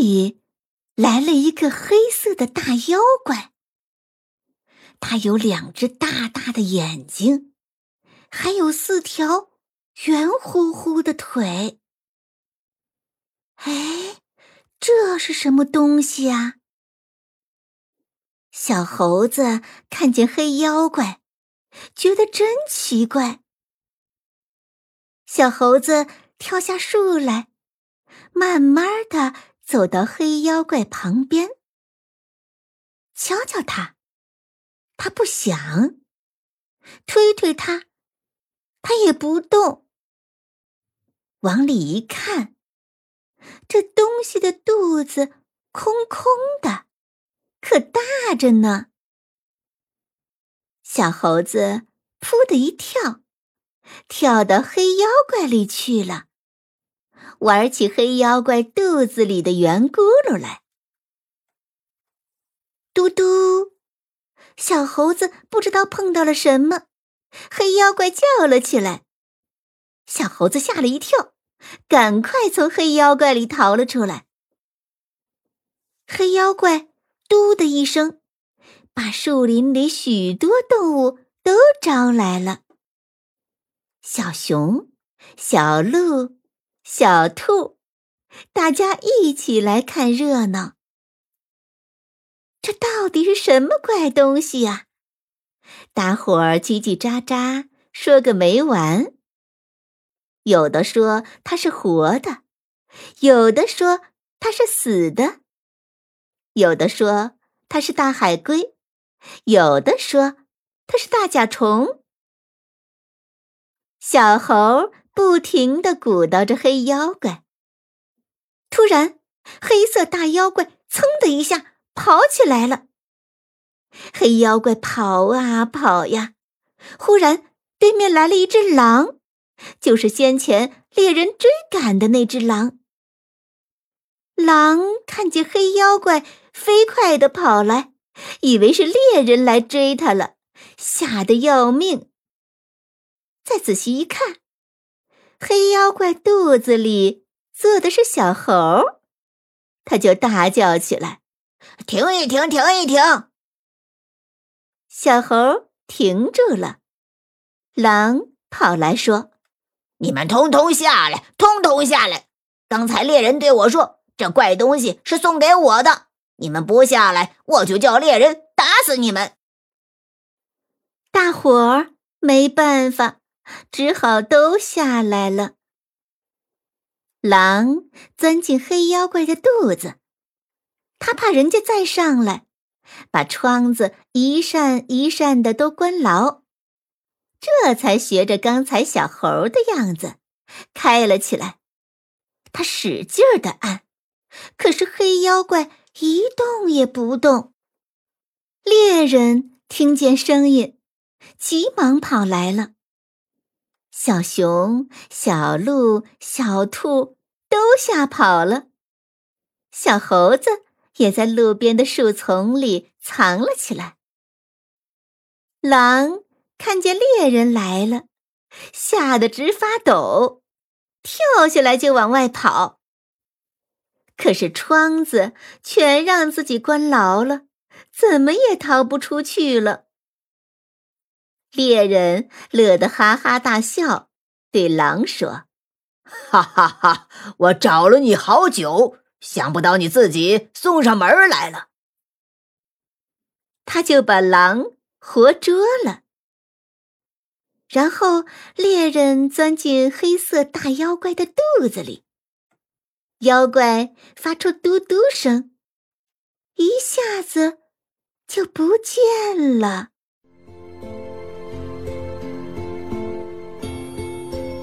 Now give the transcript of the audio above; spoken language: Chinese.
里来了一个黑色的大妖怪，它有两只大大的眼睛，还有四条圆乎乎的腿。哎，这是什么东西啊？小猴子看见黑妖怪，觉得真奇怪。小猴子跳下树来。慢慢的走到黑妖怪旁边，瞧瞧他，他不响；推推他，他也不动。往里一看，这东西的肚子空空的，可大着呢。小猴子扑的一跳，跳到黑妖怪里去了。玩起黑妖怪肚子里的圆咕噜来，嘟嘟！小猴子不知道碰到了什么，黑妖怪叫了起来。小猴子吓了一跳，赶快从黑妖怪里逃了出来。黑妖怪“嘟”的一声，把树林里许多动物都招来了：小熊、小鹿。小兔，大家一起来看热闹。这到底是什么怪东西呀？大伙儿叽叽喳喳说个没完。有的说它是活的，有的说它是死的，有的说它是大海龟，有的说它是大甲虫。小猴。不停的鼓捣着黑妖怪。突然，黑色大妖怪噌的一下跑起来了。黑妖怪跑啊跑呀，忽然对面来了一只狼，就是先前猎人追赶的那只狼。狼看见黑妖怪飞快的跑来，以为是猎人来追他了，吓得要命。再仔细一看。黑妖怪肚子里坐的是小猴，他就大叫起来：“停一停，停一停！”小猴停住了。狼跑来说：“你们通通下来，通通下来！刚才猎人对我说，这怪东西是送给我的。你们不下来，我就叫猎人打死你们！”大伙儿没办法。只好都下来了。狼钻进黑妖怪的肚子，他怕人家再上来，把窗子一扇一扇的都关牢，这才学着刚才小猴的样子开了起来。他使劲儿的按，可是黑妖怪一动也不动。猎人听见声音，急忙跑来了。小熊、小鹿、小兔都吓跑了，小猴子也在路边的树丛里藏了起来。狼看见猎人来了，吓得直发抖，跳下来就往外跑。可是窗子全让自己关牢了，怎么也逃不出去了。猎人乐得哈哈大笑，对狼说：“哈哈哈！我找了你好久，想不到你自己送上门来了。”他就把狼活捉了。然后猎人钻进黑色大妖怪的肚子里，妖怪发出嘟嘟声，一下子就不见了。